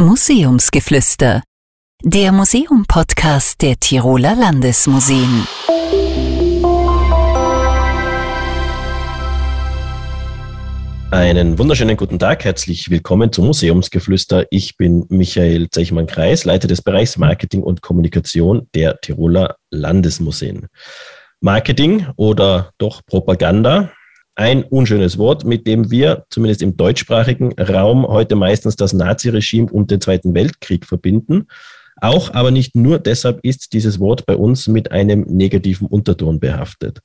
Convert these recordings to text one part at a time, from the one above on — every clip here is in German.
Museumsgeflüster, der Museum-Podcast der Tiroler Landesmuseen. Einen wunderschönen guten Tag, herzlich willkommen zum Museumsgeflüster. Ich bin Michael Zechmann-Kreis, Leiter des Bereichs Marketing und Kommunikation der Tiroler Landesmuseen. Marketing oder doch Propaganda ein unschönes Wort, mit dem wir zumindest im deutschsprachigen Raum heute meistens das Naziregime und den Zweiten Weltkrieg verbinden. Auch, aber nicht nur deshalb ist dieses Wort bei uns mit einem negativen Unterton behaftet.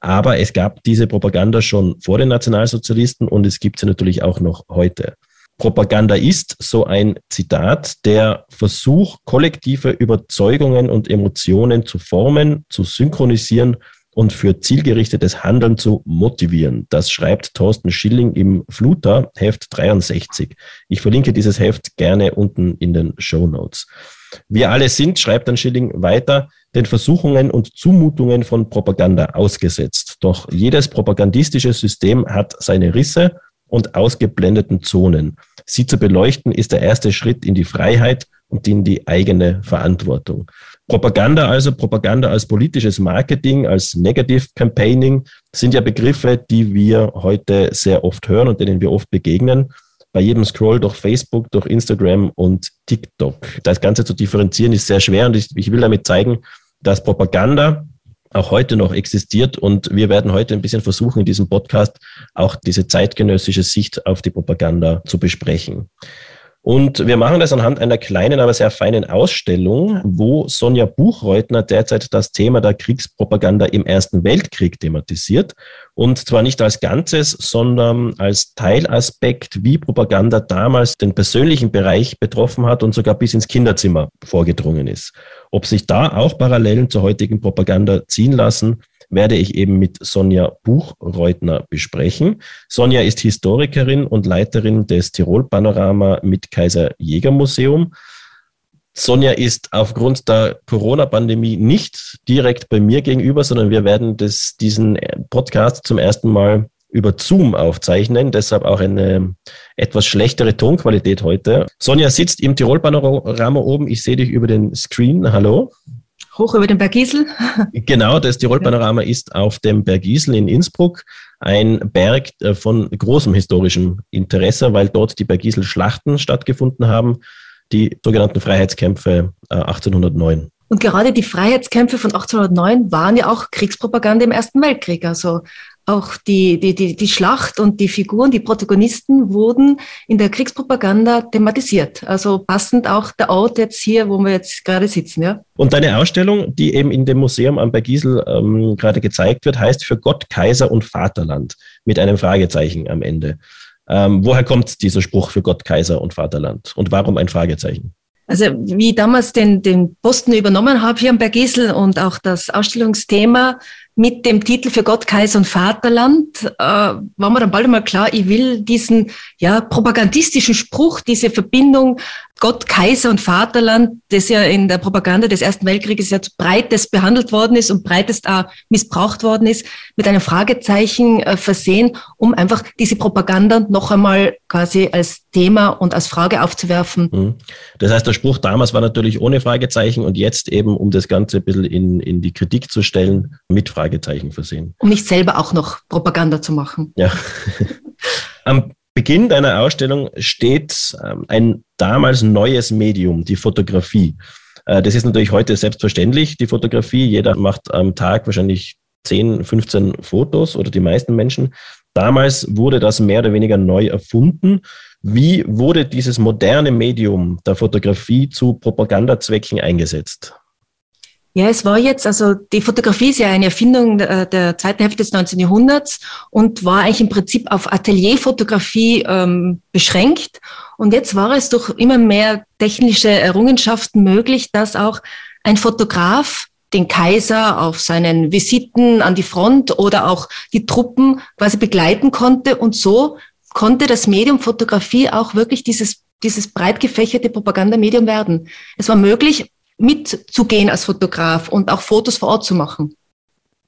Aber es gab diese Propaganda schon vor den Nationalsozialisten und es gibt sie natürlich auch noch heute. Propaganda ist, so ein Zitat, der Versuch, kollektive Überzeugungen und Emotionen zu formen, zu synchronisieren und für zielgerichtetes Handeln zu motivieren. Das schreibt Thorsten Schilling im Fluter, Heft 63. Ich verlinke dieses Heft gerne unten in den Show Notes. Wir alle sind, schreibt dann Schilling weiter, den Versuchungen und Zumutungen von Propaganda ausgesetzt. Doch jedes propagandistische System hat seine Risse und ausgeblendeten Zonen. Sie zu beleuchten ist der erste Schritt in die Freiheit und in die eigene Verantwortung. Propaganda also, Propaganda als politisches Marketing, als Negative Campaigning sind ja Begriffe, die wir heute sehr oft hören und denen wir oft begegnen. Bei jedem Scroll durch Facebook, durch Instagram und TikTok. Das Ganze zu differenzieren ist sehr schwer und ich, ich will damit zeigen, dass Propaganda auch heute noch existiert. Und wir werden heute ein bisschen versuchen, in diesem Podcast auch diese zeitgenössische Sicht auf die Propaganda zu besprechen. Und wir machen das anhand einer kleinen, aber sehr feinen Ausstellung, wo Sonja Buchreutner derzeit das Thema der Kriegspropaganda im Ersten Weltkrieg thematisiert. Und zwar nicht als Ganzes, sondern als Teilaspekt, wie Propaganda damals den persönlichen Bereich betroffen hat und sogar bis ins Kinderzimmer vorgedrungen ist. Ob sich da auch Parallelen zur heutigen Propaganda ziehen lassen, werde ich eben mit Sonja Buchreutner besprechen. Sonja ist Historikerin und Leiterin des Tirol Panorama mit Kaiser Jäger Museum. Sonja ist aufgrund der Corona-Pandemie nicht direkt bei mir gegenüber, sondern wir werden das, diesen Podcast zum ersten Mal über Zoom aufzeichnen, deshalb auch eine etwas schlechtere Tonqualität heute. Sonja sitzt im Tirol-Panorama oben. Ich sehe dich über den Screen. Hallo. Hoch über den Bergisel. Genau, das Tirol-Panorama ist auf dem Bergisel in Innsbruck, ein Berg äh, von großem historischem Interesse, weil dort die Bergisel-Schlachten stattgefunden haben, die sogenannten Freiheitskämpfe 1809. Äh, Und gerade die Freiheitskämpfe von 1809 waren ja auch Kriegspropaganda im Ersten Weltkrieg. Also auch die, die, die, die Schlacht und die Figuren, die Protagonisten wurden in der Kriegspropaganda thematisiert. Also passend auch der Ort jetzt hier, wo wir jetzt gerade sitzen. Ja. Und deine Ausstellung, die eben in dem Museum am Bergisel ähm, gerade gezeigt wird, heißt Für Gott, Kaiser und Vaterland mit einem Fragezeichen am Ende. Ähm, woher kommt dieser Spruch für Gott, Kaiser und Vaterland? Und warum ein Fragezeichen? Also wie ich damals den, den Posten übernommen habe hier am Bergisel und auch das Ausstellungsthema mit dem Titel für Gott, Kaiser und Vaterland, äh, war mir dann bald einmal klar, ich will diesen ja, propagandistischen Spruch, diese Verbindung Gott, Kaiser und Vaterland, das ja in der Propaganda des Ersten Weltkrieges ja breites behandelt worden ist und breitest auch missbraucht worden ist, mit einem Fragezeichen äh, versehen, um einfach diese Propaganda noch einmal quasi als Thema und als Frage aufzuwerfen. Mhm. Das heißt, der Spruch damals war natürlich ohne Fragezeichen und jetzt eben, um das Ganze ein bisschen in, in die Kritik zu stellen, mit Fragezeichen versehen. Um nicht selber auch noch Propaganda zu machen. Ja. Am Beginn deiner Ausstellung steht ähm, ein damals neues Medium, die Fotografie. Äh, das ist natürlich heute selbstverständlich, die Fotografie. Jeder macht am Tag wahrscheinlich 10, 15 Fotos oder die meisten Menschen. Damals wurde das mehr oder weniger neu erfunden. Wie wurde dieses moderne Medium der Fotografie zu Propagandazwecken eingesetzt? Ja, es war jetzt, also die Fotografie ist ja eine Erfindung der, der zweiten Hälfte des 19. Jahrhunderts und war eigentlich im Prinzip auf Atelierfotografie ähm, beschränkt. Und jetzt war es durch immer mehr technische Errungenschaften möglich, dass auch ein Fotograf den Kaiser auf seinen Visiten an die Front oder auch die Truppen quasi begleiten konnte. Und so konnte das Medium Fotografie auch wirklich dieses, dieses breit gefächerte Propagandamedium werden. Es war möglich, mitzugehen als Fotograf und auch Fotos vor Ort zu machen.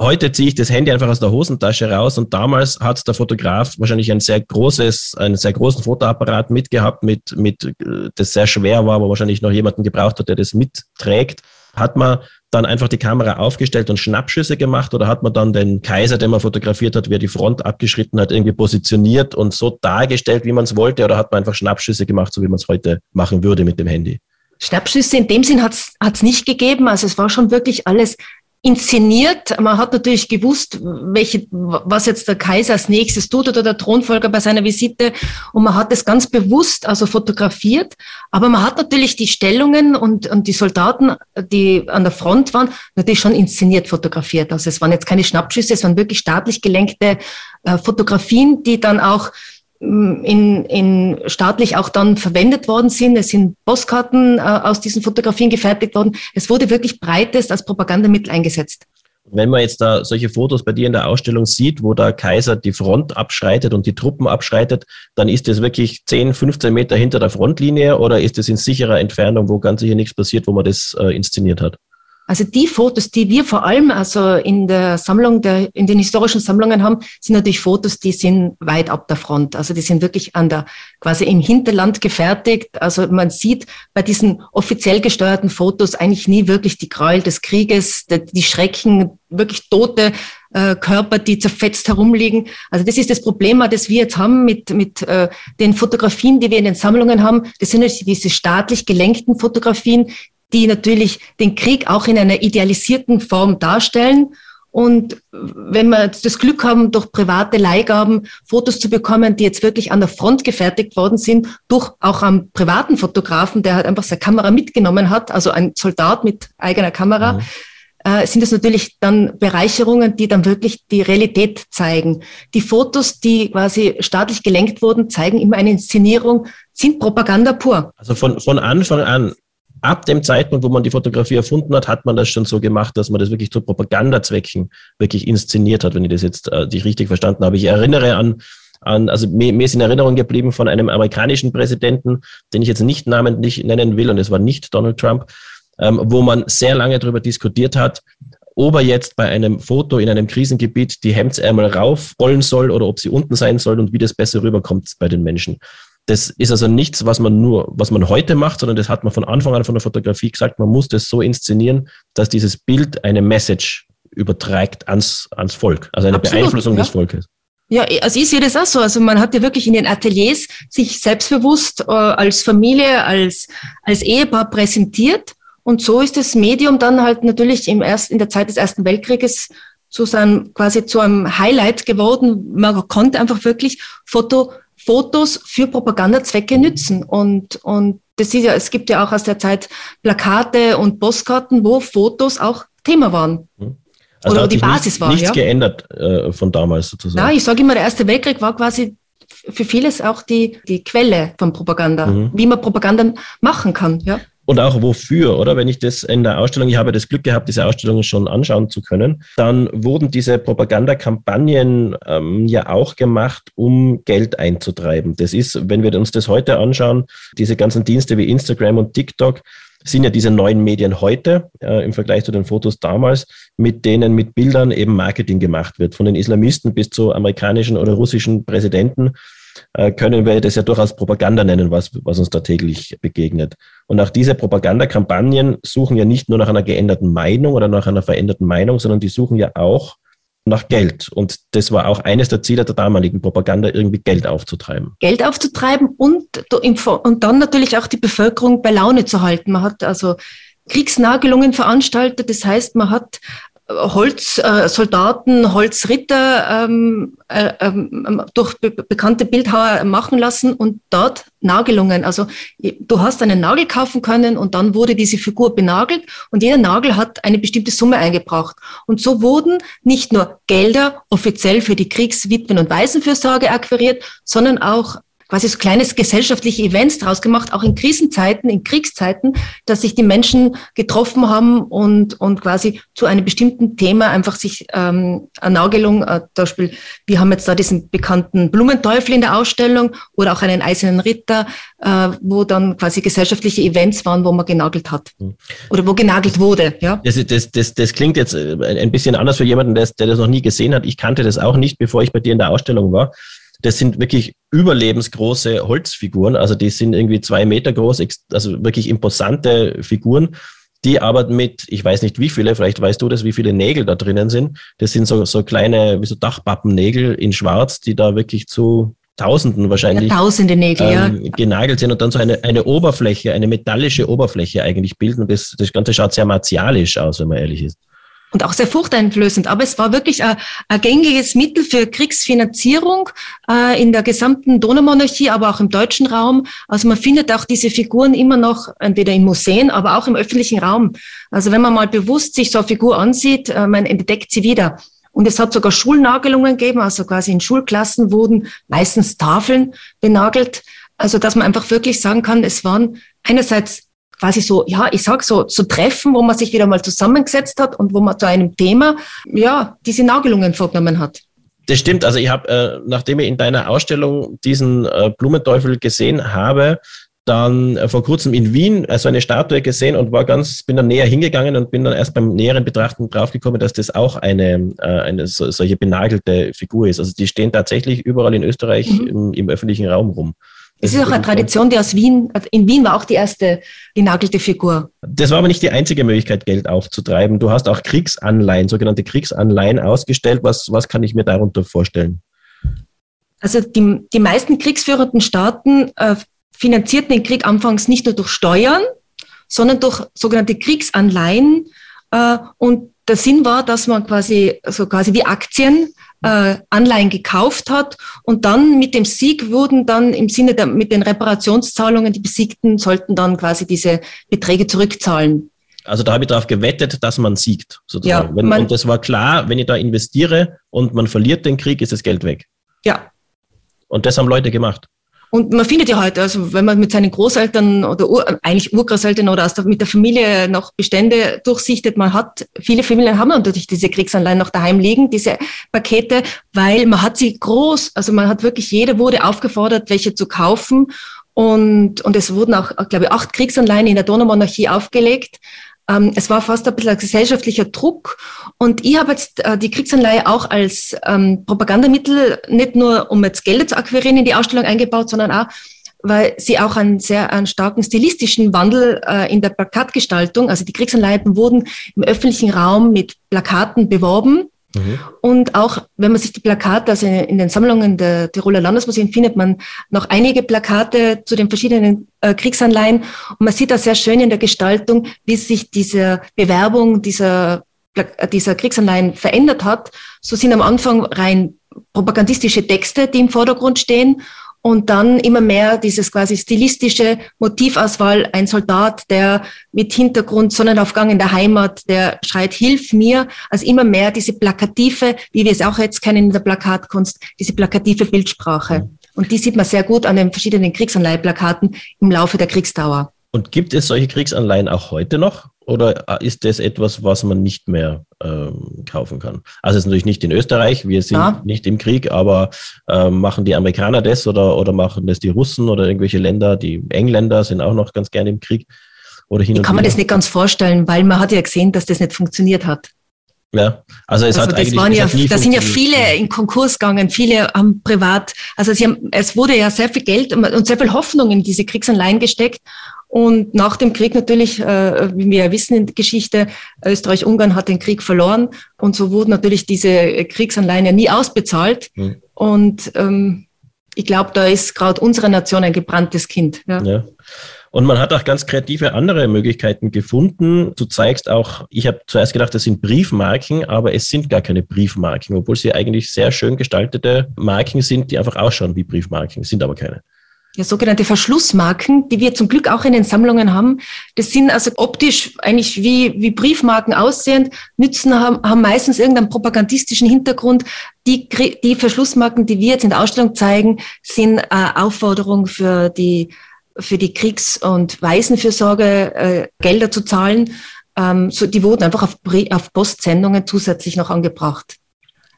Heute ziehe ich das Handy einfach aus der Hosentasche raus und damals hat der Fotograf wahrscheinlich ein sehr großes, einen sehr großen Fotoapparat mitgehabt, mit, mit, äh, das sehr schwer war, wo wahrscheinlich noch jemanden gebraucht hat, der das mitträgt. Hat man dann einfach die Kamera aufgestellt und Schnappschüsse gemacht oder hat man dann den Kaiser, den man fotografiert hat, wie er die Front abgeschritten hat, irgendwie positioniert und so dargestellt, wie man es wollte oder hat man einfach Schnappschüsse gemacht, so wie man es heute machen würde mit dem Handy? Schnappschüsse in dem Sinn hat es nicht gegeben. Also es war schon wirklich alles inszeniert. Man hat natürlich gewusst, welche, was jetzt der Kaiser als nächstes tut oder der Thronfolger bei seiner Visite. Und man hat es ganz bewusst also fotografiert. Aber man hat natürlich die Stellungen und, und die Soldaten, die an der Front waren, natürlich schon inszeniert fotografiert. Also es waren jetzt keine Schnappschüsse, es waren wirklich staatlich gelenkte äh, Fotografien, die dann auch in, in staatlich auch dann verwendet worden sind. Es sind Postkarten äh, aus diesen Fotografien gefertigt worden. Es wurde wirklich breitest als Propagandamittel eingesetzt. Wenn man jetzt da solche Fotos bei dir in der Ausstellung sieht, wo der Kaiser die Front abschreitet und die Truppen abschreitet, dann ist das wirklich 10, 15 Meter hinter der Frontlinie oder ist es in sicherer Entfernung, wo ganz sicher nichts passiert, wo man das äh, inszeniert hat? Also die Fotos, die wir vor allem also in der Sammlung, der, in den historischen Sammlungen haben, sind natürlich Fotos, die sind weit ab der Front. Also die sind wirklich an der, quasi im Hinterland gefertigt. Also man sieht bei diesen offiziell gesteuerten Fotos eigentlich nie wirklich die Gräuel des Krieges, die, die Schrecken, wirklich tote äh, Körper, die zerfetzt herumliegen. Also das ist das Problem, das wir jetzt haben mit, mit äh, den Fotografien, die wir in den Sammlungen haben. Das sind natürlich diese staatlich gelenkten Fotografien, die natürlich den Krieg auch in einer idealisierten Form darstellen. Und wenn wir das Glück haben, durch private Leihgaben Fotos zu bekommen, die jetzt wirklich an der Front gefertigt worden sind, durch auch einen privaten Fotografen, der halt einfach seine Kamera mitgenommen hat, also ein Soldat mit eigener Kamera, mhm. äh, sind das natürlich dann Bereicherungen, die dann wirklich die Realität zeigen. Die Fotos, die quasi staatlich gelenkt wurden, zeigen immer eine Inszenierung, sind Propaganda pur. Also von, von Anfang an ab dem Zeitpunkt, wo man die Fotografie erfunden hat, hat man das schon so gemacht, dass man das wirklich zu Propagandazwecken wirklich inszeniert hat, wenn ich das jetzt äh, dich richtig verstanden habe. Ich erinnere an, an also mir, mir ist in Erinnerung geblieben von einem amerikanischen Präsidenten, den ich jetzt nicht namentlich nennen will, und es war nicht Donald Trump, ähm, wo man sehr lange darüber diskutiert hat, ob er jetzt bei einem Foto in einem Krisengebiet die Hemdsärmel raufrollen soll oder ob sie unten sein soll und wie das besser rüberkommt bei den Menschen. Das ist also nichts, was man nur, was man heute macht, sondern das hat man von Anfang an von der Fotografie gesagt, man muss das so inszenieren, dass dieses Bild eine Message überträgt ans, ans Volk, also eine Absolut, Beeinflussung ja. des Volkes. Ja, also ich sehe das auch so. Also man hat ja wirklich in den Ateliers sich selbstbewusst äh, als Familie, als, als Ehepaar präsentiert. Und so ist das Medium dann halt natürlich im erst, in der Zeit des Ersten Weltkrieges zu seinem, quasi zu einem Highlight geworden. Man konnte einfach wirklich Foto Fotos für Propagandazwecke nützen. Und, und das ist ja, es gibt ja auch aus der Zeit Plakate und Postkarten, wo Fotos auch Thema waren. Mhm. Also Oder die Basis nicht, war. Nichts ja? geändert äh, von damals sozusagen. Ja, ich sage immer, der Erste Weltkrieg war quasi für vieles auch die, die Quelle von Propaganda, mhm. wie man Propaganda machen kann. Ja? Und auch wofür, oder? Wenn ich das in der Ausstellung, ich habe das Glück gehabt, diese Ausstellung schon anschauen zu können, dann wurden diese Propagandakampagnen ähm, ja auch gemacht, um Geld einzutreiben. Das ist, wenn wir uns das heute anschauen, diese ganzen Dienste wie Instagram und TikTok, sind ja diese neuen Medien heute äh, im Vergleich zu den Fotos damals, mit denen mit Bildern eben Marketing gemacht wird. Von den Islamisten bis zu amerikanischen oder russischen Präsidenten können wir das ja durchaus Propaganda nennen, was, was uns da täglich begegnet. Und auch diese Propagandakampagnen suchen ja nicht nur nach einer geänderten Meinung oder nach einer veränderten Meinung, sondern die suchen ja auch nach Geld. Und das war auch eines der Ziele der damaligen Propaganda, irgendwie Geld aufzutreiben. Geld aufzutreiben und, und dann natürlich auch die Bevölkerung bei Laune zu halten. Man hat also Kriegsnagelungen veranstaltet. Das heißt, man hat Holzsoldaten, äh, Holzritter ähm, äh, ähm, durch be bekannte Bildhauer machen lassen und dort Nagelungen. Also du hast einen Nagel kaufen können und dann wurde diese Figur benagelt und jeder Nagel hat eine bestimmte Summe eingebracht. Und so wurden nicht nur Gelder offiziell für die Kriegswitwen- und Waisenfürsorge akquiriert, sondern auch quasi so kleines gesellschaftliche Events draus gemacht, auch in Krisenzeiten, in Kriegszeiten, dass sich die Menschen getroffen haben und, und quasi zu einem bestimmten Thema einfach sich ähm, eine Nagelung, äh, zum Beispiel, wir haben jetzt da diesen bekannten Blumenteufel in der Ausstellung oder auch einen eisernen Ritter, äh, wo dann quasi gesellschaftliche Events waren, wo man genagelt hat hm. oder wo genagelt wurde. Ja? Das, das, das, das klingt jetzt äh, ein bisschen anders für jemanden, der, der das noch nie gesehen hat. Ich kannte das auch nicht, bevor ich bei dir in der Ausstellung war. Das sind wirklich überlebensgroße Holzfiguren. Also die sind irgendwie zwei Meter groß, also wirklich imposante Figuren, die aber mit, ich weiß nicht wie viele, vielleicht weißt du das, wie viele Nägel da drinnen sind. Das sind so, so kleine, wie so Dachpappennägel in Schwarz, die da wirklich zu Tausenden wahrscheinlich. Ja, tausende Nägel, ähm, ja. Genagelt sind und dann so eine, eine Oberfläche, eine metallische Oberfläche eigentlich bilden. Das, das Ganze schaut sehr martialisch aus, wenn man ehrlich ist und auch sehr furchteinflößend. Aber es war wirklich ein, ein gängiges Mittel für Kriegsfinanzierung äh, in der gesamten Donaumonarchie, aber auch im deutschen Raum. Also man findet auch diese Figuren immer noch entweder in Museen, aber auch im öffentlichen Raum. Also wenn man mal bewusst sich so eine Figur ansieht, äh, man entdeckt sie wieder. Und es hat sogar Schulnagelungen gegeben, also quasi in Schulklassen wurden meistens Tafeln benagelt. Also dass man einfach wirklich sagen kann, es waren einerseits quasi so, ja, ich sag so, so Treffen, wo man sich wieder mal zusammengesetzt hat und wo man zu einem Thema, ja, diese Nagelungen vorgenommen hat. Das stimmt. Also ich habe, äh, nachdem ich in deiner Ausstellung diesen äh, Blumenteufel gesehen habe, dann äh, vor kurzem in Wien also eine Statue gesehen und war ganz, bin dann näher hingegangen und bin dann erst beim näheren Betrachten draufgekommen, dass das auch eine, äh, eine so, solche benagelte Figur ist. Also die stehen tatsächlich überall in Österreich mhm. im, im öffentlichen Raum rum. Es ist auch eine Tradition, die aus Wien, in Wien war auch die erste genagelte Figur. Das war aber nicht die einzige Möglichkeit, Geld aufzutreiben. Du hast auch Kriegsanleihen, sogenannte Kriegsanleihen ausgestellt. Was, was kann ich mir darunter vorstellen? Also die, die meisten kriegsführenden Staaten äh, finanzierten den Krieg anfangs nicht nur durch Steuern, sondern durch sogenannte Kriegsanleihen. Äh, und der Sinn war, dass man quasi, also quasi wie Aktien äh, Anleihen gekauft hat und dann mit dem Sieg wurden dann im Sinne der, mit den Reparationszahlungen, die Besiegten sollten dann quasi diese Beträge zurückzahlen. Also da habe ich darauf gewettet, dass man siegt, sozusagen. Ja, wenn, und das war klar, wenn ich da investiere und man verliert den Krieg, ist das Geld weg. Ja. Und das haben Leute gemacht. Und man findet ja heute, also wenn man mit seinen Großeltern oder Ur, eigentlich Urgroßeltern oder aus der, mit der Familie noch Bestände durchsichtet, man hat, viele Familien haben natürlich diese Kriegsanleihen noch daheim liegen, diese Pakete, weil man hat sie groß, also man hat wirklich, jeder wurde aufgefordert, welche zu kaufen. Und, und es wurden auch, glaube ich, acht Kriegsanleihen in der Donaumonarchie aufgelegt. Ähm, es war fast ein bisschen ein gesellschaftlicher Druck. Und ich habe jetzt äh, die Kriegsanleihe auch als ähm, Propagandamittel nicht nur, um jetzt Gelder zu akquirieren, in die Ausstellung eingebaut, sondern auch, weil sie auch einen sehr einen starken stilistischen Wandel äh, in der Plakatgestaltung, also die Kriegsanleihen wurden im öffentlichen Raum mit Plakaten beworben Mhm. Und auch, wenn man sich die Plakate, also in den Sammlungen der Tiroler Landesmuseen findet man noch einige Plakate zu den verschiedenen äh, Kriegsanleihen. Und man sieht da sehr schön in der Gestaltung, wie sich diese Bewerbung dieser, dieser Kriegsanleihen verändert hat. So sind am Anfang rein propagandistische Texte, die im Vordergrund stehen und dann immer mehr dieses quasi stilistische Motivauswahl, ein Soldat, der mit Hintergrund Sonnenaufgang in der Heimat, der schreit, hilf mir, also immer mehr diese plakative, wie wir es auch jetzt kennen in der Plakatkunst, diese plakative Bildsprache. Und die sieht man sehr gut an den verschiedenen Kriegsanleiheplakaten im Laufe der Kriegsdauer. Und gibt es solche Kriegsanleihen auch heute noch? Oder ist das etwas, was man nicht mehr ähm, kaufen kann? Also es ist natürlich nicht in Österreich, wir sind ja. nicht im Krieg, aber ähm, machen die Amerikaner das oder, oder machen das die Russen oder irgendwelche Länder, die Engländer sind auch noch ganz gerne im Krieg? Oder hin und kann man das nicht ganz vorstellen, weil man hat ja gesehen, dass das nicht funktioniert hat. Ja, also es also hat eigentlich, waren ja, da sind ja viele in Konkurs gegangen, viele haben privat, also sie haben, es wurde ja sehr viel Geld und sehr viel Hoffnung in diese Kriegsanleihen gesteckt und nach dem Krieg natürlich, äh, wie wir ja wissen in der Geschichte, Österreich-Ungarn hat den Krieg verloren und so wurden natürlich diese Kriegsanleihen ja nie ausbezahlt. Mhm. Und ähm, ich glaube, da ist gerade unsere Nation ein gebranntes Kind. Ja. ja. Und man hat auch ganz kreative andere Möglichkeiten gefunden. Du zeigst auch, ich habe zuerst gedacht, das sind Briefmarken, aber es sind gar keine Briefmarken, obwohl sie eigentlich sehr schön gestaltete Marken sind, die einfach ausschauen wie Briefmarken, sind aber keine. ja, sogenannte Verschlussmarken, die wir zum Glück auch in den Sammlungen haben. Das sind also optisch eigentlich wie, wie Briefmarken aussehend, nützen, haben, haben meistens irgendeinen propagandistischen Hintergrund. Die, die Verschlussmarken, die wir jetzt in der Ausstellung zeigen, sind äh, Aufforderung für die, für die Kriegs- und Waisenfürsorge äh, Gelder zu zahlen. Ähm, so, die wurden einfach auf, auf Postsendungen zusätzlich noch angebracht.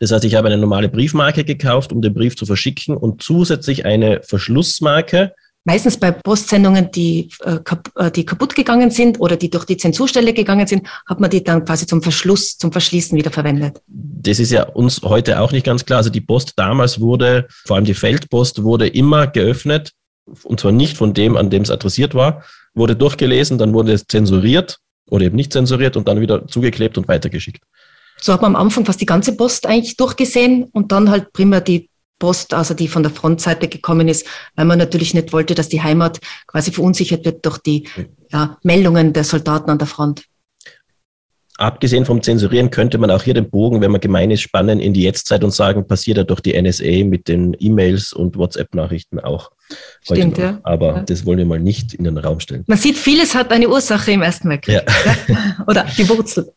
Das heißt, ich habe eine normale Briefmarke gekauft, um den Brief zu verschicken und zusätzlich eine Verschlussmarke. Meistens bei Postsendungen, die, äh, äh, die kaputt gegangen sind oder die durch die Zensurstelle gegangen sind, hat man die dann quasi zum Verschluss, zum Verschließen wieder verwendet. Das ist ja uns heute auch nicht ganz klar. Also die Post damals wurde, vor allem die Feldpost, wurde immer geöffnet und zwar nicht von dem, an dem es adressiert war, wurde durchgelesen, dann wurde es zensuriert oder eben nicht zensuriert und dann wieder zugeklebt und weitergeschickt. So hat man am Anfang fast die ganze Post eigentlich durchgesehen und dann halt primär die Post, also die von der Frontseite gekommen ist, weil man natürlich nicht wollte, dass die Heimat quasi verunsichert wird durch die ja, Meldungen der Soldaten an der Front abgesehen vom Zensurieren könnte man auch hier den Bogen, wenn man gemein ist, spannen in die Jetztzeit und sagen, passiert ja durch die NSA mit den E-Mails und WhatsApp-Nachrichten auch. Stimmt, ja. Aber ja. das wollen wir mal nicht in den Raum stellen. Man sieht, vieles hat eine Ursache im Ersten Weltkrieg. Ja. Oder die Wurzel.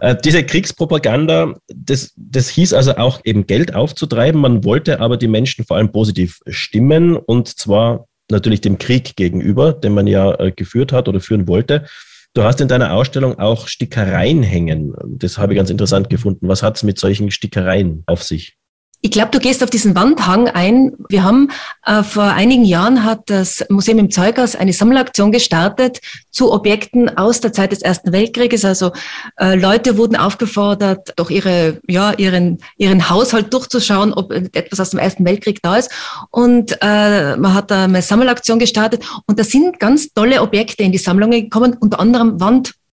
Äh, diese Kriegspropaganda, das, das hieß also auch eben Geld aufzutreiben. Man wollte aber die Menschen vor allem positiv stimmen und zwar natürlich dem Krieg gegenüber, den man ja äh, geführt hat oder führen wollte. Du hast in deiner Ausstellung auch Stickereien hängen. Das habe ich ganz interessant gefunden. Was hat es mit solchen Stickereien auf sich? Ich glaube, du gehst auf diesen Wandhang ein. Wir haben äh, vor einigen Jahren hat das Museum im Zeughaus eine Sammelaktion gestartet zu Objekten aus der Zeit des Ersten Weltkrieges. Also äh, Leute wurden aufgefordert, durch ihre, ja, ihren, ihren Haushalt durchzuschauen, ob etwas aus dem Ersten Weltkrieg da ist. Und äh, man hat da eine Sammelaktion gestartet und da sind ganz tolle Objekte in die Sammlungen gekommen, unter anderem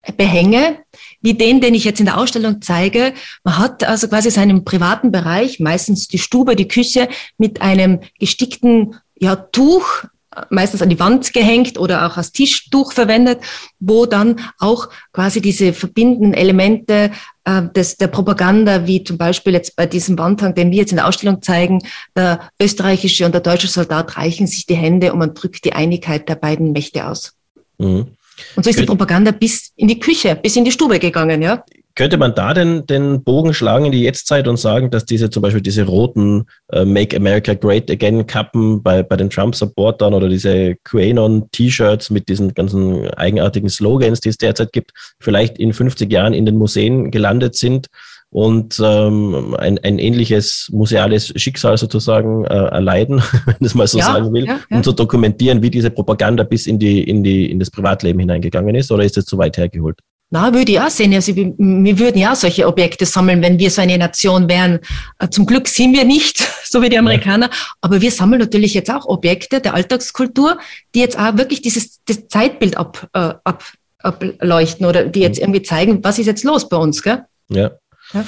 Wandbehänge, wie den, den ich jetzt in der Ausstellung zeige. Man hat also quasi seinen privaten Bereich, meistens die Stube, die Küche, mit einem gestickten ja, Tuch meistens an die Wand gehängt oder auch als Tischtuch verwendet, wo dann auch quasi diese verbindenden Elemente äh, des, der Propaganda, wie zum Beispiel jetzt bei diesem Wandhang, den wir jetzt in der Ausstellung zeigen, der österreichische und der deutsche Soldat reichen sich die Hände und man drückt die Einigkeit der beiden Mächte aus. Mhm. Und so ist die Propaganda bis in die Küche, bis in die Stube gegangen, ja. Könnte man da denn den Bogen schlagen in die Jetztzeit und sagen, dass diese zum Beispiel diese roten äh, Make America Great Again Kappen bei, bei den Trump-Supportern oder diese QAnon-T-Shirts mit diesen ganzen eigenartigen Slogans, die es derzeit gibt, vielleicht in 50 Jahren in den Museen gelandet sind und ähm, ein, ein ähnliches museales Schicksal sozusagen äh, erleiden, wenn ich es mal so ja, sagen will, ja, ja. um zu dokumentieren, wie diese Propaganda bis in die in die in das Privatleben hineingegangen ist, oder ist das zu weit hergeholt? Na, würde ich auch sehen. Also, wir, wir würden ja solche Objekte sammeln, wenn wir so eine Nation wären. Äh, zum Glück sind wir nicht, so wie die Amerikaner. Aber wir sammeln natürlich jetzt auch Objekte der Alltagskultur, die jetzt auch wirklich dieses das Zeitbild ab, äh, ab, ableuchten oder die jetzt mhm. irgendwie zeigen, was ist jetzt los bei uns, gell? Ja. Ja.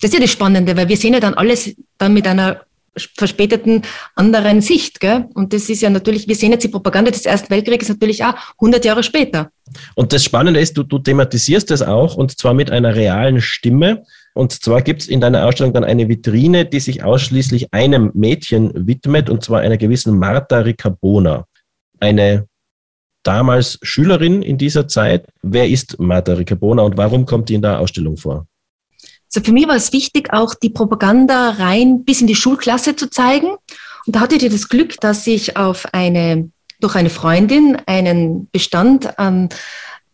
Das ist ja das Spannende, weil wir sehen ja dann alles dann mit einer verspäteten anderen Sicht. Gell? Und das ist ja natürlich, wir sehen jetzt die Propaganda des Ersten Weltkrieges natürlich auch 100 Jahre später. Und das Spannende ist, du, du thematisierst das auch und zwar mit einer realen Stimme. Und zwar gibt es in deiner Ausstellung dann eine Vitrine, die sich ausschließlich einem Mädchen widmet, und zwar einer gewissen Marta Ricabona. Eine damals Schülerin in dieser Zeit. Wer ist Marta Ricabona und warum kommt die in der Ausstellung vor? Also für mich war es wichtig, auch die Propaganda rein bis in die Schulklasse zu zeigen. Und da hatte ich das Glück, dass ich auf eine, durch eine Freundin einen Bestand an,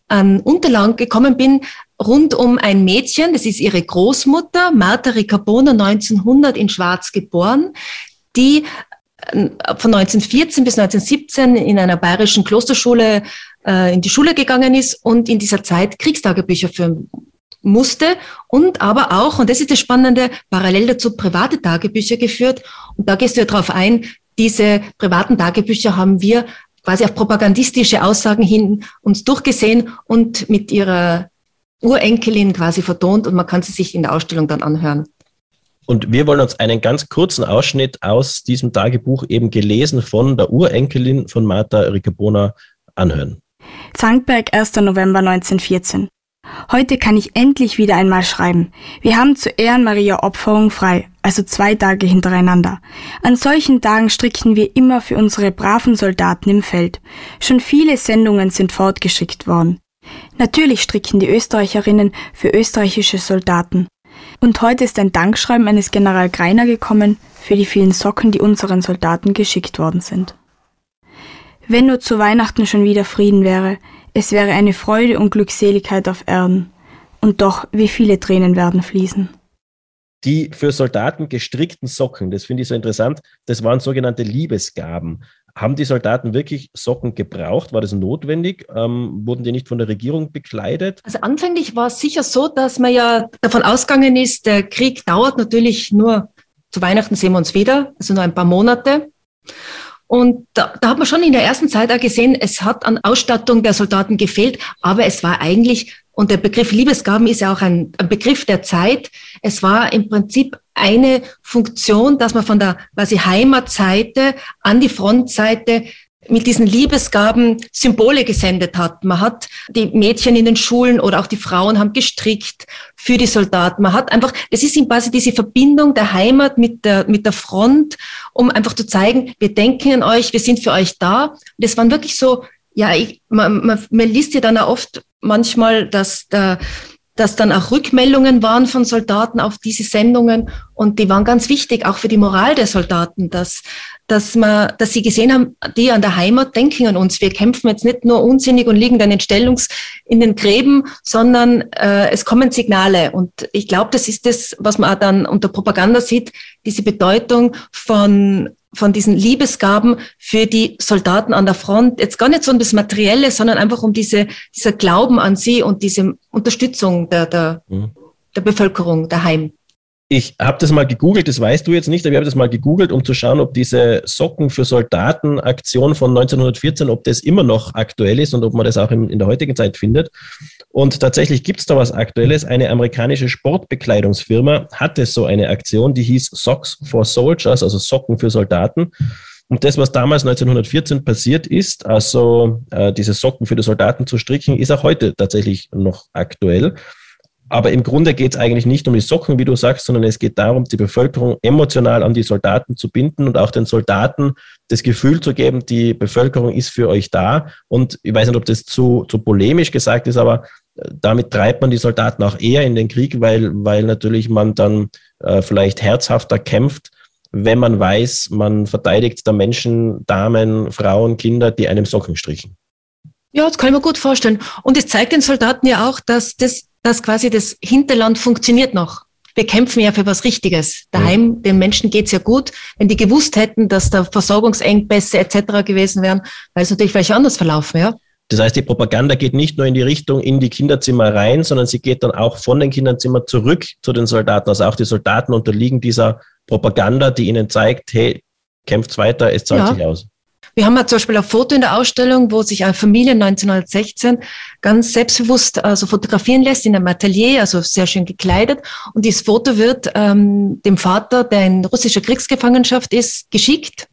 an Unterlagen gekommen bin, rund um ein Mädchen, das ist ihre Großmutter, Martha Ricabona, 1900 in Schwarz geboren, die äh, von 1914 bis 1917 in einer bayerischen Klosterschule äh, in die Schule gegangen ist und in dieser Zeit Kriegstagebücher führen musste und aber auch, und das ist das Spannende, parallel dazu private Tagebücher geführt. Und da gehst du ja drauf ein, diese privaten Tagebücher haben wir quasi auf propagandistische Aussagen hin uns durchgesehen und mit ihrer Urenkelin quasi vertont und man kann sie sich in der Ausstellung dann anhören. Und wir wollen uns einen ganz kurzen Ausschnitt aus diesem Tagebuch eben gelesen von der Urenkelin von Martha Ricabona anhören. Zankberg, 1. November 1914. Heute kann ich endlich wieder einmal schreiben. Wir haben zu Ehren Maria Opferung frei, also zwei Tage hintereinander. An solchen Tagen stricken wir immer für unsere braven Soldaten im Feld. Schon viele Sendungen sind fortgeschickt worden. Natürlich stricken die Österreicherinnen für österreichische Soldaten. Und heute ist ein Dankschreiben eines General Greiner gekommen für die vielen Socken, die unseren Soldaten geschickt worden sind. Wenn nur zu Weihnachten schon wieder Frieden wäre, es wäre eine Freude und Glückseligkeit auf Erden. Und doch, wie viele Tränen werden fließen. Die für Soldaten gestrickten Socken, das finde ich so interessant, das waren sogenannte Liebesgaben. Haben die Soldaten wirklich Socken gebraucht? War das notwendig? Ähm, wurden die nicht von der Regierung bekleidet? Also anfänglich war es sicher so, dass man ja davon ausgegangen ist, der Krieg dauert natürlich nur, zu Weihnachten sehen wir uns wieder, also nur ein paar Monate. Und da, da hat man schon in der ersten Zeit auch gesehen, es hat an Ausstattung der Soldaten gefehlt, aber es war eigentlich, und der Begriff Liebesgaben ist ja auch ein, ein Begriff der Zeit, es war im Prinzip eine Funktion, dass man von der quasi Heimatseite an die Frontseite mit diesen Liebesgaben Symbole gesendet hat. Man hat die Mädchen in den Schulen oder auch die Frauen haben gestrickt für die Soldaten. Man hat einfach, es ist quasi diese Verbindung der Heimat mit der, mit der Front, um einfach zu zeigen, wir denken an euch, wir sind für euch da. Und das waren wirklich so, ja, ich, man, man, man liest ja dann auch oft manchmal, dass der, dass dann auch Rückmeldungen waren von Soldaten auf diese Sendungen und die waren ganz wichtig, auch für die Moral der Soldaten, dass, dass, man, dass sie gesehen haben, die an der Heimat denken an uns. Wir kämpfen jetzt nicht nur unsinnig und liegen dann in Stellungs in den Gräben, sondern äh, es kommen Signale. Und ich glaube, das ist das, was man auch dann unter Propaganda sieht, diese Bedeutung von von diesen Liebesgaben für die Soldaten an der Front. Jetzt gar nicht so um das Materielle, sondern einfach um diese, dieser Glauben an sie und diese Unterstützung der, der, mhm. der Bevölkerung daheim. Ich habe das mal gegoogelt, das weißt du jetzt nicht, aber ich habe das mal gegoogelt, um zu schauen, ob diese Socken für Soldaten Aktion von 1914, ob das immer noch aktuell ist und ob man das auch in, in der heutigen Zeit findet. Und tatsächlich gibt es da was Aktuelles. Eine amerikanische Sportbekleidungsfirma hatte so eine Aktion, die hieß Socks for Soldiers, also Socken für Soldaten. Und das, was damals 1914 passiert ist, also äh, diese Socken für die Soldaten zu stricken, ist auch heute tatsächlich noch aktuell. Aber im Grunde geht es eigentlich nicht um die Socken, wie du sagst, sondern es geht darum, die Bevölkerung emotional an die Soldaten zu binden und auch den Soldaten das Gefühl zu geben, die Bevölkerung ist für euch da. Und ich weiß nicht, ob das zu, zu polemisch gesagt ist, aber äh, damit treibt man die Soldaten auch eher in den Krieg, weil, weil natürlich man dann äh, vielleicht herzhafter kämpft, wenn man weiß, man verteidigt da Menschen, Damen, Frauen, Kinder, die einem Socken strichen. Ja, das kann ich mir gut vorstellen. Und es zeigt den Soldaten ja auch, dass das dass quasi das Hinterland funktioniert noch. Wir kämpfen ja für was Richtiges. Daheim, mhm. den Menschen geht's ja gut. Wenn die gewusst hätten, dass da Versorgungsengpässe etc. gewesen wären, weil es natürlich vielleicht anders verlaufen, ja. Das heißt, die Propaganda geht nicht nur in die Richtung in die Kinderzimmer rein, sondern sie geht dann auch von den Kinderzimmern zurück zu den Soldaten. Also auch die Soldaten unterliegen dieser Propaganda, die ihnen zeigt, hey, kämpft weiter, es zahlt ja. sich aus. Wir haben ja zum Beispiel ein Foto in der Ausstellung, wo sich eine Familie 1916 ganz selbstbewusst also fotografieren lässt in einem Atelier, also sehr schön gekleidet. Und dieses Foto wird ähm, dem Vater, der in russischer Kriegsgefangenschaft ist, geschickt.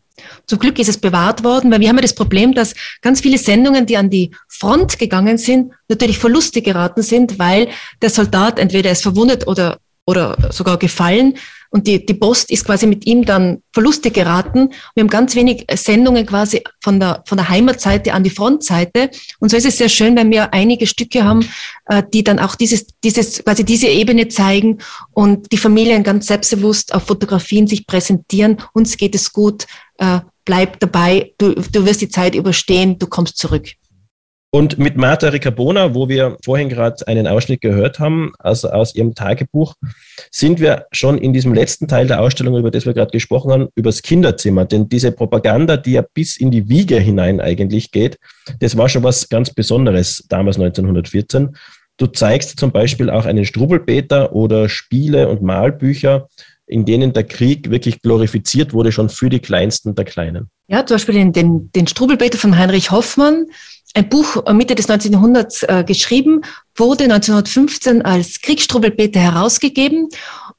Zum Glück ist es bewahrt worden, weil wir haben ja das Problem, dass ganz viele Sendungen, die an die Front gegangen sind, natürlich Verluste geraten sind, weil der Soldat entweder ist verwundet oder, oder sogar gefallen und die, die Post ist quasi mit ihm dann Verluste geraten. Wir haben ganz wenig Sendungen quasi von der, von der Heimatseite an die Frontseite. Und so ist es sehr schön, wenn wir einige Stücke haben, äh, die dann auch dieses, dieses, quasi diese Ebene zeigen und die Familien ganz selbstbewusst auf Fotografien sich präsentieren. Uns geht es gut, äh, bleib dabei, du, du wirst die Zeit überstehen, du kommst zurück. Und mit Marta Ricabona, wo wir vorhin gerade einen Ausschnitt gehört haben, also aus ihrem Tagebuch, sind wir schon in diesem letzten Teil der Ausstellung, über das wir gerade gesprochen haben, übers Kinderzimmer. Denn diese Propaganda, die ja bis in die Wiege hinein eigentlich geht, das war schon was ganz Besonderes damals 1914. Du zeigst zum Beispiel auch einen Strubelpeter oder Spiele und Malbücher, in denen der Krieg wirklich glorifiziert wurde, schon für die Kleinsten der Kleinen. Ja, zum Beispiel den, den, den Strubelpeter von Heinrich Hoffmann, ein Buch Mitte des 19. Jahrhunderts äh, geschrieben, wurde 1915 als Kriegsstrubelpeter herausgegeben.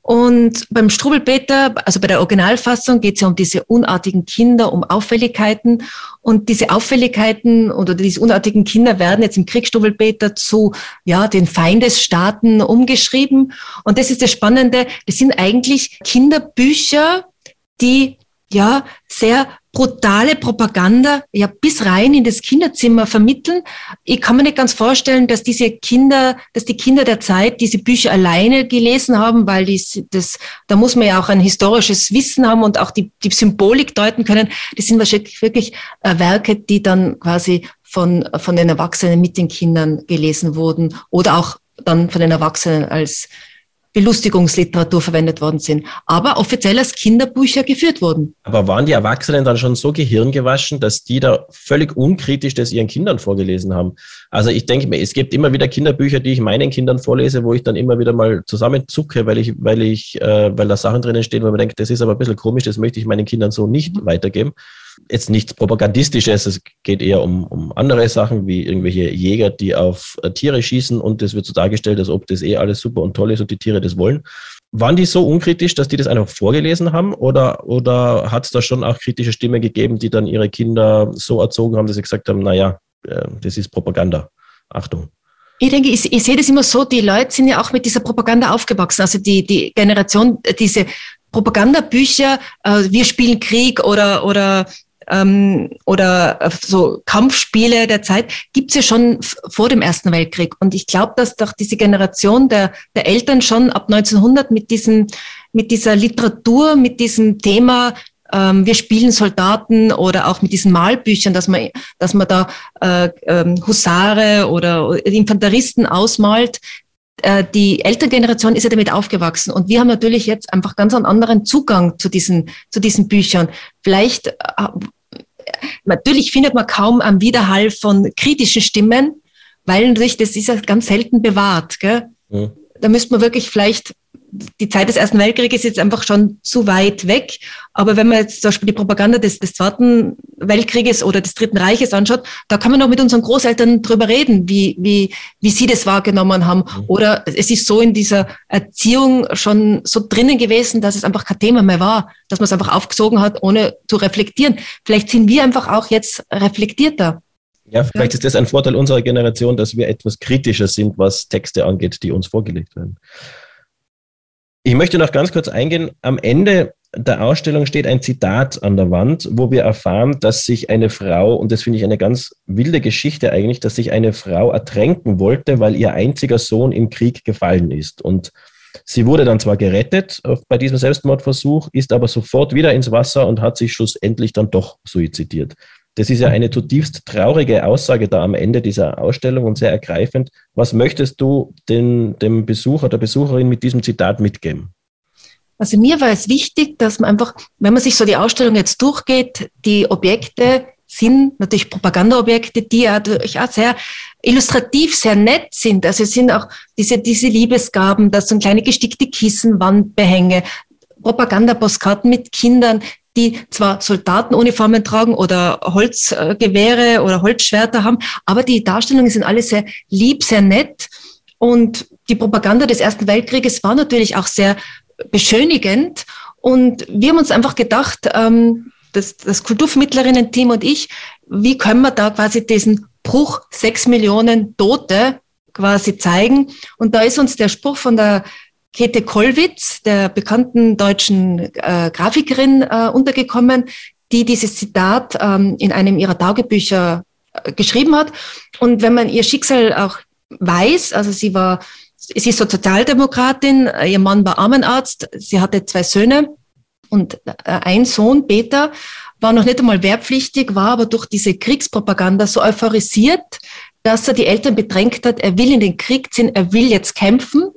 Und beim Strubelpeter, also bei der Originalfassung, geht es ja um diese unartigen Kinder, um Auffälligkeiten. Und diese Auffälligkeiten oder diese unartigen Kinder werden jetzt im Kriegsstrubelpeter zu ja, den Feindesstaaten umgeschrieben. Und das ist das Spannende. Das sind eigentlich Kinderbücher, die ja sehr brutale Propaganda ja bis rein in das Kinderzimmer vermitteln. Ich kann mir nicht ganz vorstellen, dass diese Kinder, dass die Kinder der Zeit diese Bücher alleine gelesen haben, weil die, das, da muss man ja auch ein historisches Wissen haben und auch die, die Symbolik deuten können. Das sind wahrscheinlich wirklich äh, Werke, die dann quasi von, von den Erwachsenen mit den Kindern gelesen wurden oder auch dann von den Erwachsenen als Belustigungsliteratur verwendet worden sind, aber offiziell als Kinderbücher geführt wurden. Aber waren die Erwachsenen dann schon so gehirngewaschen, dass die da völlig unkritisch das ihren Kindern vorgelesen haben? Also ich denke mir, es gibt immer wieder Kinderbücher, die ich meinen Kindern vorlese, wo ich dann immer wieder mal zusammenzucke, weil ich, weil ich, äh, weil da Sachen drinnen stehen, wo man denkt, das ist aber ein bisschen komisch, das möchte ich meinen Kindern so nicht mhm. weitergeben jetzt nichts Propagandistisches, es geht eher um, um andere Sachen, wie irgendwelche Jäger, die auf äh, Tiere schießen und es wird so dargestellt, als ob das eh alles super und toll ist und die Tiere das wollen. Waren die so unkritisch, dass die das einfach vorgelesen haben oder, oder hat es da schon auch kritische Stimmen gegeben, die dann ihre Kinder so erzogen haben, dass sie gesagt haben, naja, äh, das ist Propaganda. Achtung. Ich denke, ich, ich sehe das immer so, die Leute sind ja auch mit dieser Propaganda aufgewachsen. Also die, die Generation, äh, diese Propagandabücher, äh, wir spielen Krieg oder, oder ähm, oder äh, so Kampfspiele der Zeit gibt's ja schon vor dem Ersten Weltkrieg. Und ich glaube, dass doch diese Generation der, der Eltern schon ab 1900 mit, diesem, mit dieser Literatur, mit diesem Thema ähm, wir spielen Soldaten oder auch mit diesen Malbüchern, dass man, dass man da äh, ähm, Husare oder Infanteristen ausmalt, äh, die Elterngeneration ist ja damit aufgewachsen und wir haben natürlich jetzt einfach ganz einen anderen Zugang zu diesen, zu diesen Büchern. Vielleicht äh, natürlich findet man kaum am Widerhall von kritischen Stimmen, weil natürlich das ist ja ganz selten bewahrt. Gell? Mhm. Da müsste man wirklich vielleicht die Zeit des Ersten Weltkrieges ist jetzt einfach schon zu weit weg. Aber wenn man jetzt zum Beispiel die Propaganda des, des Zweiten Weltkrieges oder des Dritten Reiches anschaut, da kann man auch mit unseren Großeltern drüber reden, wie, wie, wie sie das wahrgenommen haben. Mhm. Oder es ist so in dieser Erziehung schon so drinnen gewesen, dass es einfach kein Thema mehr war, dass man es einfach aufgesogen hat, ohne zu reflektieren. Vielleicht sind wir einfach auch jetzt reflektierter. Ja, vielleicht ist das ein Vorteil unserer Generation, dass wir etwas kritischer sind, was Texte angeht, die uns vorgelegt werden. Ich möchte noch ganz kurz eingehen. Am Ende der Ausstellung steht ein Zitat an der Wand, wo wir erfahren, dass sich eine Frau, und das finde ich eine ganz wilde Geschichte eigentlich, dass sich eine Frau ertränken wollte, weil ihr einziger Sohn im Krieg gefallen ist. Und sie wurde dann zwar gerettet bei diesem Selbstmordversuch, ist aber sofort wieder ins Wasser und hat sich schlussendlich dann doch suizidiert. Das ist ja eine zutiefst traurige Aussage da am Ende dieser Ausstellung und sehr ergreifend. Was möchtest du den, dem Besucher, der Besucherin mit diesem Zitat mitgeben? Also mir war es wichtig, dass man einfach, wenn man sich so die Ausstellung jetzt durchgeht, die Objekte sind natürlich Propagandaobjekte, die ja durchaus sehr illustrativ, sehr nett sind. Also es sind auch diese, diese Liebesgaben, da sind kleine gestickte Kissenwandbehänge, Propagandapostkarten mit Kindern, die zwar Soldatenuniformen tragen oder Holzgewehre oder Holzschwerter haben, aber die Darstellungen sind alle sehr lieb, sehr nett. Und die Propaganda des Ersten Weltkrieges war natürlich auch sehr beschönigend. Und wir haben uns einfach gedacht, ähm, das, das Kulturvermittlerinnen-Team und ich, wie können wir da quasi diesen Bruch sechs Millionen Tote quasi zeigen? Und da ist uns der Spruch von der Käthe Kollwitz, der bekannten deutschen äh, Grafikerin, äh, untergekommen, die dieses Zitat ähm, in einem ihrer Tagebücher äh, geschrieben hat. Und wenn man ihr Schicksal auch weiß, also sie war, sie ist so Sozialdemokratin, äh, ihr Mann war Armenarzt, sie hatte zwei Söhne und äh, ein Sohn, Peter, war noch nicht einmal wehrpflichtig, war aber durch diese Kriegspropaganda so euphorisiert, dass er die Eltern bedrängt hat, er will in den Krieg ziehen, er will jetzt kämpfen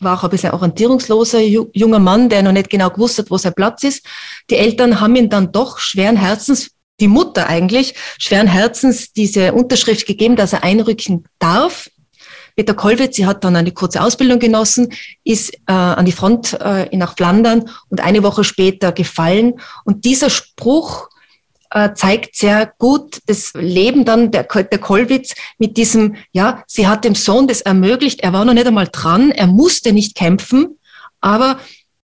war auch ein bisschen orientierungsloser junger Mann, der noch nicht genau gewusst hat, wo sein Platz ist. Die Eltern haben ihn dann doch schweren Herzens, die Mutter eigentlich, schweren Herzens diese Unterschrift gegeben, dass er einrücken darf. Peter Kollwitz, sie hat dann eine kurze Ausbildung genossen, ist äh, an die Front äh, nach Flandern und eine Woche später gefallen. Und dieser Spruch äh, zeigt sehr gut das Leben dann der, der Kollwitz mit diesem, ja, sie hat dem Sohn das ermöglicht, er war noch nicht einmal dran, er musste nicht kämpfen, aber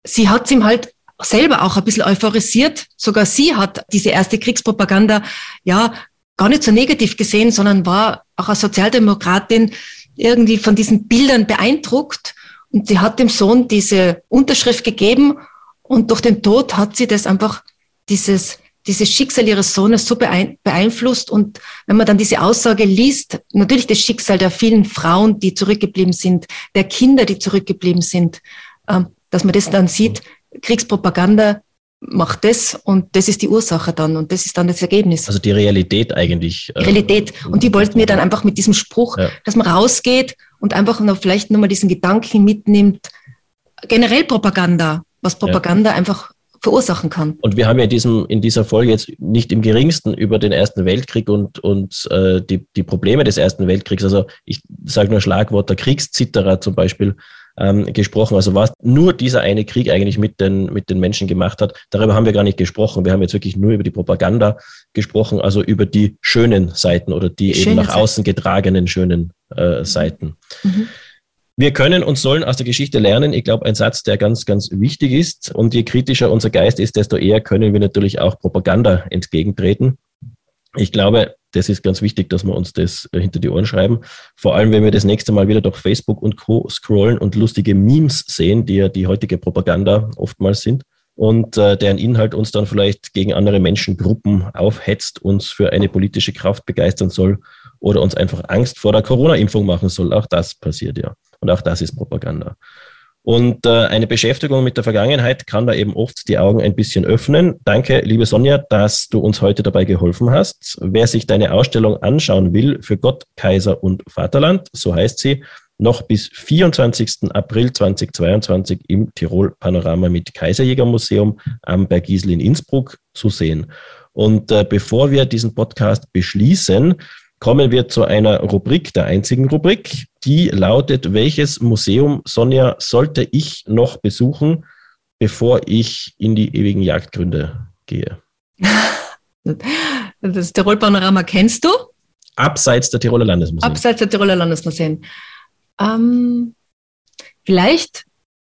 sie hat ihm halt selber auch ein bisschen euphorisiert. Sogar sie hat diese erste Kriegspropaganda ja gar nicht so negativ gesehen, sondern war auch als Sozialdemokratin irgendwie von diesen Bildern beeindruckt. Und sie hat dem Sohn diese Unterschrift gegeben und durch den Tod hat sie das einfach, dieses, dieses Schicksal ihres Sohnes so beeinflusst. Und wenn man dann diese Aussage liest, natürlich das Schicksal der vielen Frauen, die zurückgeblieben sind, der Kinder, die zurückgeblieben sind, ähm, dass man das dann sieht, Kriegspropaganda macht das und das ist die Ursache dann und das ist dann das Ergebnis. Also die Realität eigentlich. Äh, Realität. Und die wollten wir dann einfach mit diesem Spruch, ja. dass man rausgeht und einfach noch vielleicht nochmal diesen Gedanken mitnimmt, generell Propaganda, was Propaganda ja. einfach verursachen kann. Und wir haben ja in, diesem, in dieser Folge jetzt nicht im geringsten über den Ersten Weltkrieg und, und äh, die, die Probleme des Ersten Weltkriegs, also ich sage nur Schlagwort der Kriegszitterer zum Beispiel, ähm, gesprochen. Also was nur dieser eine Krieg eigentlich mit den, mit den Menschen gemacht hat, darüber haben wir gar nicht gesprochen. Wir haben jetzt wirklich nur über die Propaganda gesprochen, also über die schönen Seiten oder die, die eben nach Seiten. außen getragenen schönen äh, Seiten. Mhm. Wir können und sollen aus der Geschichte lernen. Ich glaube, ein Satz, der ganz, ganz wichtig ist. Und je kritischer unser Geist ist, desto eher können wir natürlich auch Propaganda entgegentreten. Ich glaube, das ist ganz wichtig, dass wir uns das äh, hinter die Ohren schreiben. Vor allem, wenn wir das nächste Mal wieder durch Facebook und Co. scrollen und lustige Memes sehen, die ja die heutige Propaganda oftmals sind und äh, deren Inhalt uns dann vielleicht gegen andere Menschengruppen aufhetzt, uns für eine politische Kraft begeistern soll oder uns einfach Angst vor der Corona-Impfung machen soll. Auch das passiert ja. Und auch das ist Propaganda. Und äh, eine Beschäftigung mit der Vergangenheit kann da eben oft die Augen ein bisschen öffnen. Danke, liebe Sonja, dass du uns heute dabei geholfen hast. Wer sich deine Ausstellung anschauen will für Gott, Kaiser und Vaterland, so heißt sie, noch bis 24. April 2022 im Tirol Panorama mit Kaiserjägermuseum am Bergisel in Innsbruck zu sehen. Und äh, bevor wir diesen Podcast beschließen, kommen wir zu einer Rubrik, der einzigen Rubrik. Die lautet, welches Museum, Sonja, sollte ich noch besuchen, bevor ich in die ewigen Jagdgründe gehe? Das Tirol Panorama kennst du? Abseits der Tiroler Landesmuseen. Abseits der Tiroler Landesmuseen. Ähm, vielleicht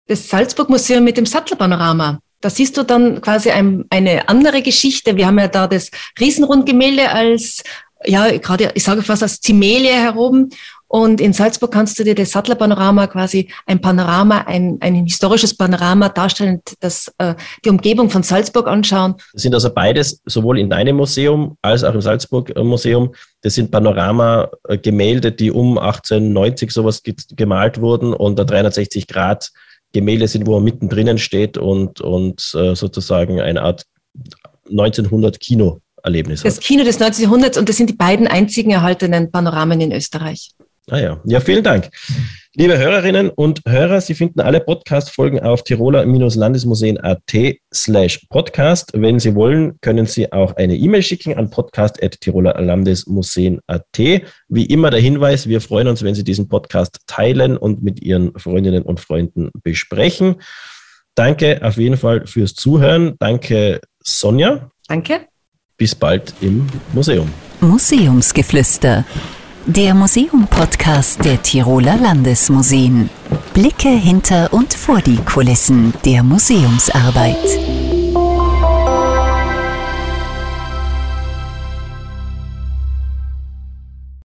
das Salzburg Museum mit dem Sattlerpanorama. Da siehst du dann quasi ein, eine andere Geschichte. Wir haben ja da das Riesenrundgemälde als ja, gerade, ich sage fast als Zimelie heroben. Und in Salzburg kannst du dir das Sattlerpanorama quasi ein Panorama, ein, ein historisches Panorama darstellen, das äh, die Umgebung von Salzburg anschauen. Das sind also beides, sowohl in deinem Museum als auch im Salzburg Museum. Das sind Panorama-Gemälde, die um 1890 sowas gemalt wurden und da 360 Grad Gemälde sind, wo man mittendrin steht und, und äh, sozusagen eine Art 1900 Kino Erlebnis Das Kino des 19. Jahrhunderts und das sind die beiden einzigen erhaltenen Panoramen in Österreich. Ah ja, ja, vielen Dank. Liebe Hörerinnen und Hörer, Sie finden alle Podcast-Folgen auf tiroler-landesmuseen.at slash podcast. Wenn Sie wollen, können Sie auch eine E-Mail schicken an podcast.tirolerlandesmuseen.at. Wie immer der Hinweis, wir freuen uns, wenn Sie diesen Podcast teilen und mit Ihren Freundinnen und Freunden besprechen. Danke auf jeden Fall fürs Zuhören. Danke, Sonja. Danke. Bis bald im Museum. Museumsgeflüster. Der Museum-Podcast der Tiroler Landesmuseen. Blicke hinter und vor die Kulissen der Museumsarbeit.